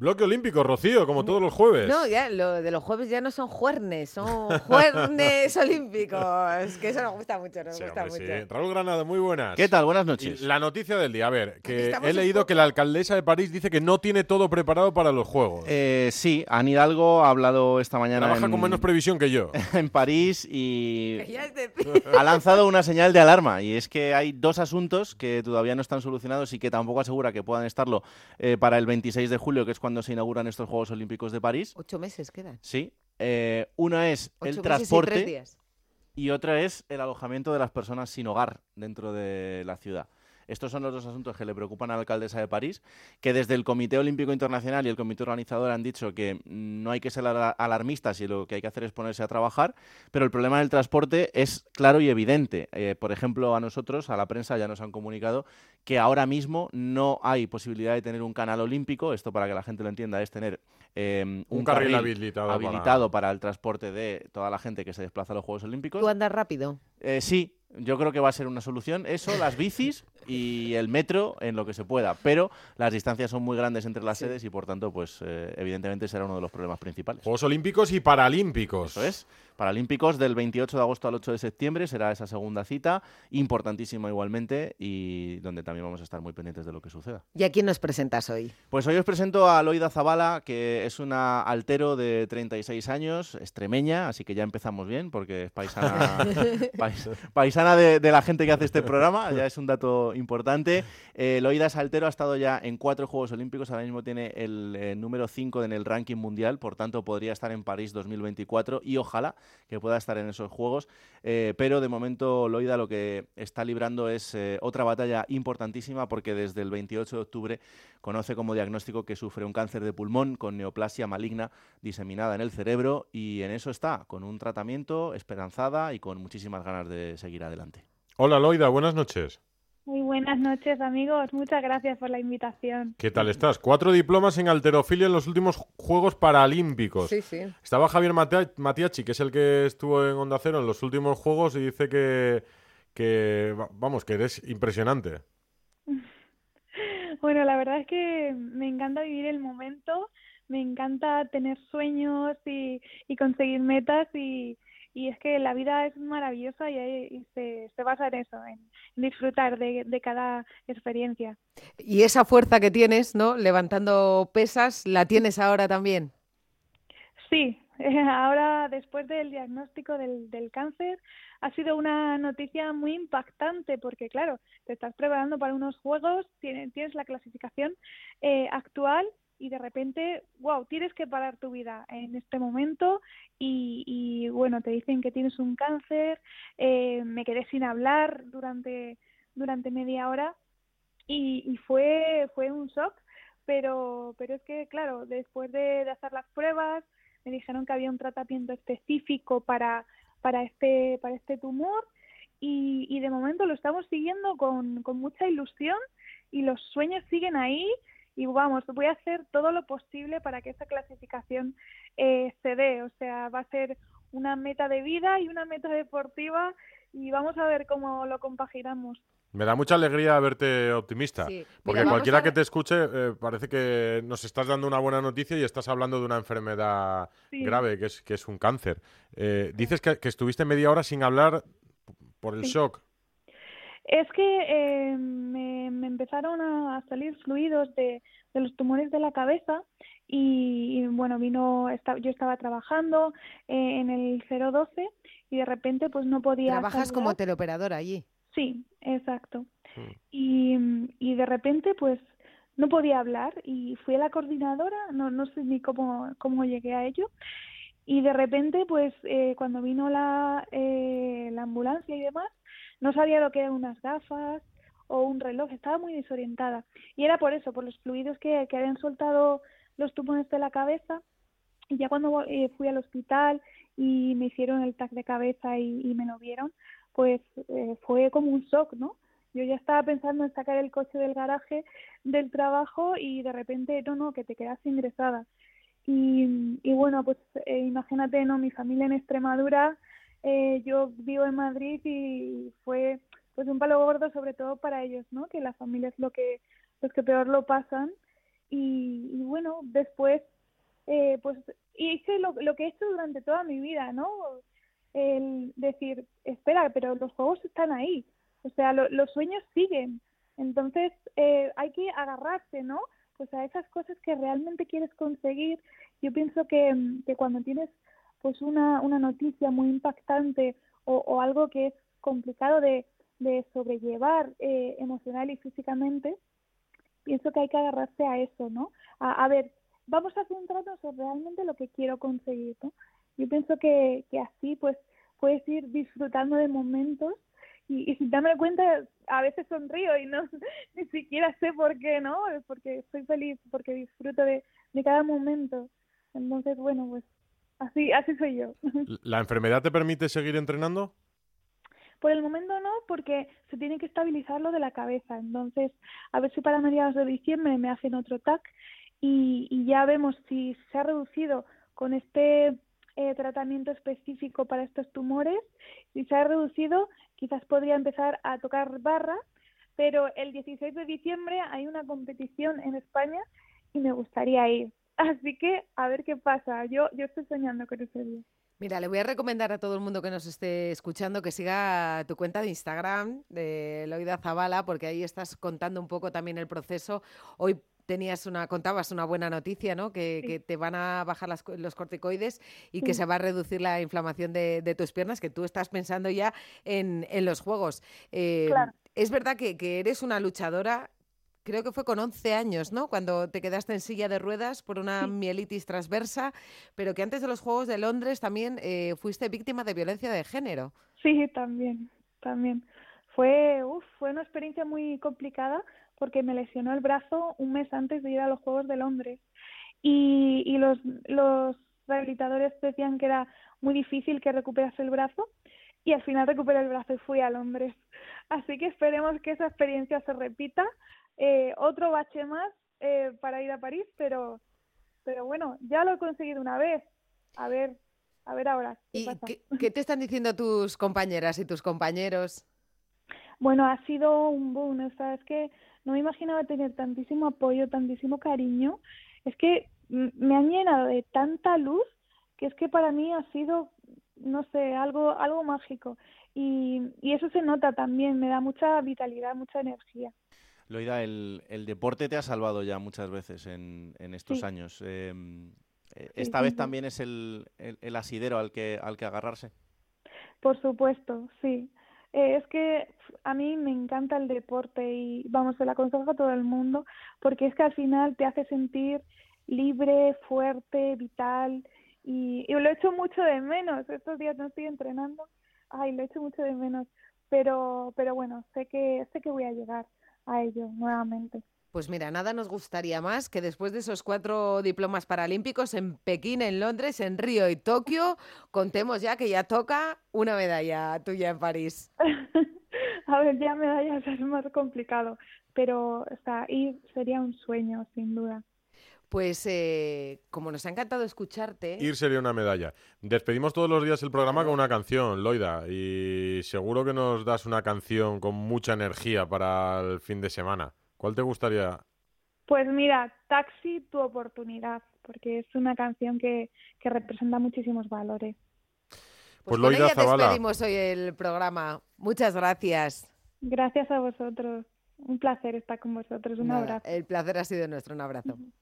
Bloque olímpico, Rocío, como todos los jueves. No, ya, lo de los jueves ya no son juernes, son juernes olímpicos. Que eso nos gusta mucho, nos Sí, gusta hombre, mucho. sí. Raúl Granado, muy buenas. ¿Qué tal? Buenas Y noches. la noticia del día, a ver, que he leído que la alcaldesa de París dice que no tiene todo preparado para los Juegos. Eh, sí, Anne Hidalgo ha hablado esta mañana Trabaja en, con menos previsión que yo. en París y ha lanzado una señal de alarma y es que hay dos asuntos que todavía no están solucionados y que tampoco asegura que puedan estarlo eh, para el 26 de julio, que es cuando se inauguran estos Juegos Olímpicos de París. Ocho meses quedan. Sí. Eh, una es Ocho el y transporte y otra es el alojamiento de las personas sin hogar dentro de la ciudad. Estos son los dos asuntos que le preocupan a la alcaldesa de París, que desde el Comité Olímpico Internacional y el Comité Organizador han dicho que no hay que ser ala- alarmistas y lo que hay que hacer es ponerse a trabajar, pero el problema del transporte es claro y evidente. Eh, por ejemplo, a nosotros, a la prensa, ya nos han comunicado que ahora mismo no hay posibilidad de tener un canal olímpico. Esto, para que la gente lo entienda, es tener eh, un, Un carril habilitado para- habilitado para... el transporte de toda la gente que se desplaza a los Juegos Olímpicos. ¿Tú andas rápido? Eh, sí, yo creo que va a ser una solución. Eso, las bicis y el metro en lo que se pueda. Pero las distancias son muy grandes entre las sedes y por tanto, pues eh, evidentemente será uno de los problemas principales. Juegos Olímpicos y Paralímpicos. Eso es. Paralímpicos del 28 de agosto al 8 de septiembre será esa segunda cita, importantísima igualmente y donde también vamos a estar muy pendientes de lo que suceda. ¿Y a quién nos presentas hoy? Pues hoy os presento a Loida Zabala, que es una altero de 36 años, extremeña, así que ya empezamos bien, porque es paisana, pais- paisana de, de la gente que hace este programa, ya es un dato importante. Eh, Loida es altero, ha estado ya en cuatro Juegos Olímpicos, ahora mismo tiene el eh, número 5 en el ranking mundial, por tanto podría estar en París 2024 y ojalá que pueda estar en esos Juegos, eh, pero de momento Loida lo que está librando es otra batalla importantísima porque desde el 28 de octubre conoce como diagnóstico que sufre un cáncer de pulmón con neoplasia maligna diseminada en el cerebro y en eso está, con un tratamiento esperanzada y con muchísimas ganas de seguir adelante. Hola, Loida, buenas noches. Muy buenas noches, amigos. Muchas gracias por la invitación. ¿Qué tal estás? Cuatro diplomas en alterofilia en los últimos Juegos Paralímpicos. Sí, sí. Estaba Javier Matiachi, que es el que estuvo en Onda Cero en los últimos Juegos y dice que, que va- vamos, que eres impresionante. Bueno, la verdad es que me encanta vivir el momento, me encanta tener sueños y, y conseguir metas y, y es que la vida es maravillosa y, y se, se basa en eso, en disfrutar de, de cada experiencia. Y esa fuerza que tienes, ¿no? Levantando pesas, ¿la tienes ahora también? Sí, ahora después del diagnóstico del, del cáncer ha sido una noticia muy impactante porque claro, te estás preparando para unos juegos, tienes, tienes la clasificación eh, actual y de repente, wow, tienes que parar tu vida en este momento y, y bueno, te dicen que tienes un cáncer, eh, me quedé sin hablar durante, durante media hora y, y fue, fue un shock, pero, pero es que claro, después de, de hacer las pruebas, me dijeron que había un tratamiento específico para, para, este, para este tumor y, y de momento lo estamos siguiendo con, con mucha ilusión y los sueños siguen ahí y vamos, voy a hacer todo lo posible para que esa clasificación eh, se dé, o sea, va a ser una meta de vida y una meta deportiva y vamos a ver cómo lo compaginamos. Me da mucha alegría verte optimista. Sí. Porque Mira, cualquiera que te escuche eh, parece que nos estás dando una buena noticia y estás hablando de una enfermedad Sí. grave, que es, que es un cáncer. Eh, dices que, que estuviste media hora sin hablar por el Sí. shock. Es que eh, me, me empezaron a a salir fluidos de, de los tumores de la cabeza y, y, bueno, vino, esta- yo estaba trabajando eh, en el 012 y de repente pues no podía Trabajas como teleoperadora allí. Sí, exacto. Mm. Y, y de repente, pues, no podía hablar y fui a la coordinadora, no, no sé ni cómo, cómo llegué a ello. Y de repente, pues, eh, cuando vino la, eh, la ambulancia y demás, no sabía lo que eran unas gafas o un reloj, estaba muy desorientada. Y era por eso, por los fluidos que, que habían soltado los tumores de la cabeza. Y ya cuando eh, fui al hospital y me hicieron el TAC de cabeza y, y me lo vieron, pues eh, fue como un shock, ¿no? Yo ya estaba pensando en sacar el coche del garaje del trabajo y de repente, no, no, que te quedas ingresada. Y, y bueno, pues eh, imagínate, ¿no? Mi familia en Extremadura, eh, yo vivo en Madrid y fue pues un palo gordo sobre todo para ellos, ¿no? Que la familia es lo que, los que peor lo pasan y, bueno, después, eh, pues hice lo, lo que he hecho durante toda mi vida, ¿no? El decir, espera, pero los juegos están ahí, o sea, los sueños siguen, entonces eh, hay que agarrarse, ¿no? Pues a esas cosas que realmente quieres conseguir. Yo pienso que, que cuando tienes pues una, una noticia muy impactante o, o algo que es complicado de, de sobrellevar eh, emocional y físicamente, pienso que hay que agarrarse a eso, ¿no? A, ver, vamos a centrarnos en realmente lo que quiero conseguir, ¿no? Yo pienso que, que así, pues, puedes ir disfrutando de momentos y, y sin darme cuenta, a veces sonrío y no ni siquiera sé por qué, ¿no? Porque estoy feliz, porque disfruto de, de cada momento. Entonces, bueno, pues así, así soy yo. ¿La enfermedad te permite seguir entrenando? Por el momento no, porque se tiene que estabilizar lo de la cabeza. Entonces, a ver si para mediados de diciembre me hacen otro TAC y, y ya vemos si se ha reducido con este eh, tratamiento específico para estos tumores. Si se ha reducido, quizás podría empezar a tocar barra, pero el 16 de diciembre hay una competición en España y me gustaría ir. Así que a ver qué pasa. Yo, yo estoy soñando con ese día. Mira, le voy a recomendar a todo el mundo que nos esté escuchando que siga tu cuenta de Instagram de Loida Zavala, porque ahí estás contando un poco también el proceso. Hoy tenías una, contabas una buena noticia, ¿no? Que, Sí. que te van a bajar las los corticoides y que se va a reducir la inflamación de, de tus piernas, que tú estás pensando ya en, en los juegos. Eh, Claro. Es verdad que, que eres una luchadora. Creo que fue con 11 años, ¿no? Cuando te quedaste en silla de ruedas por una Sí. mielitis transversa, pero que antes de los Juegos de Londres también eh, fuiste víctima de violencia de género. Sí, también, también. Fue, uf, fue una experiencia muy complicada porque me lesionó el brazo un mes antes de ir a los Juegos de Londres. Y, y los, los rehabilitadores decían que era muy difícil que recuperase el brazo y al final recuperé el brazo y fui a Londres. Así que esperemos que esa experiencia se repita. Eh, otro bache más eh, para ir a París, pero, pero bueno, ya lo he conseguido una vez. A ver, a ver ahora. ¿qué ¿Y pasa? qué, qué te están diciendo tus compañeras y tus compañeros? Bueno, ha sido un boom, o sea, es que no me imaginaba tener tantísimo apoyo, tantísimo cariño. Es que me han llenado de tanta luz que es que para mí ha sido, no sé, algo, algo mágico. Y, y eso se nota también, me da mucha vitalidad, mucha energía. Loida, el, el deporte te ha salvado ya muchas veces en, en estos Sí. años. Eh, eh, ¿Esta sí, vez sí. también es el, el, el asidero al que, al que agarrarse? Por supuesto, sí. Eh, es que a mí me encanta el deporte y vamos, se lo aconsejo a todo el mundo porque es que al final te hace sentir libre, fuerte, vital y, y lo echo mucho de menos. Estos días no estoy entrenando, ay, lo echo mucho de menos, pero, pero bueno, sé que, sé que voy a llegar a ello nuevamente. Pues mira, nada nos gustaría más que después de esos cuatro diplomas paralímpicos en Pekín, en Londres, en Río y Tokio, contemos ya que ya toca una medalla tuya en París. A ver, ya medallas es más complicado, pero o sea, ir sería un sueño, sin duda. Pues eh, como nos ha encantado escucharte, Ir sería una medalla. Despedimos todos los días el programa con una canción, Loida, y seguro que nos das una canción con mucha energía para el fin de semana. ¿Cuál te gustaría? Pues mira, Taxi, tu oportunidad, porque es una canción que, que representa muchísimos valores. pues Pues con Loida ella Zabala. despedimos hoy el programa. Muchas gracias. Gracias a vosotros. Un placer estar con vosotros. Un Nada, abrazo. El placer ha sido nuestro. Un abrazo.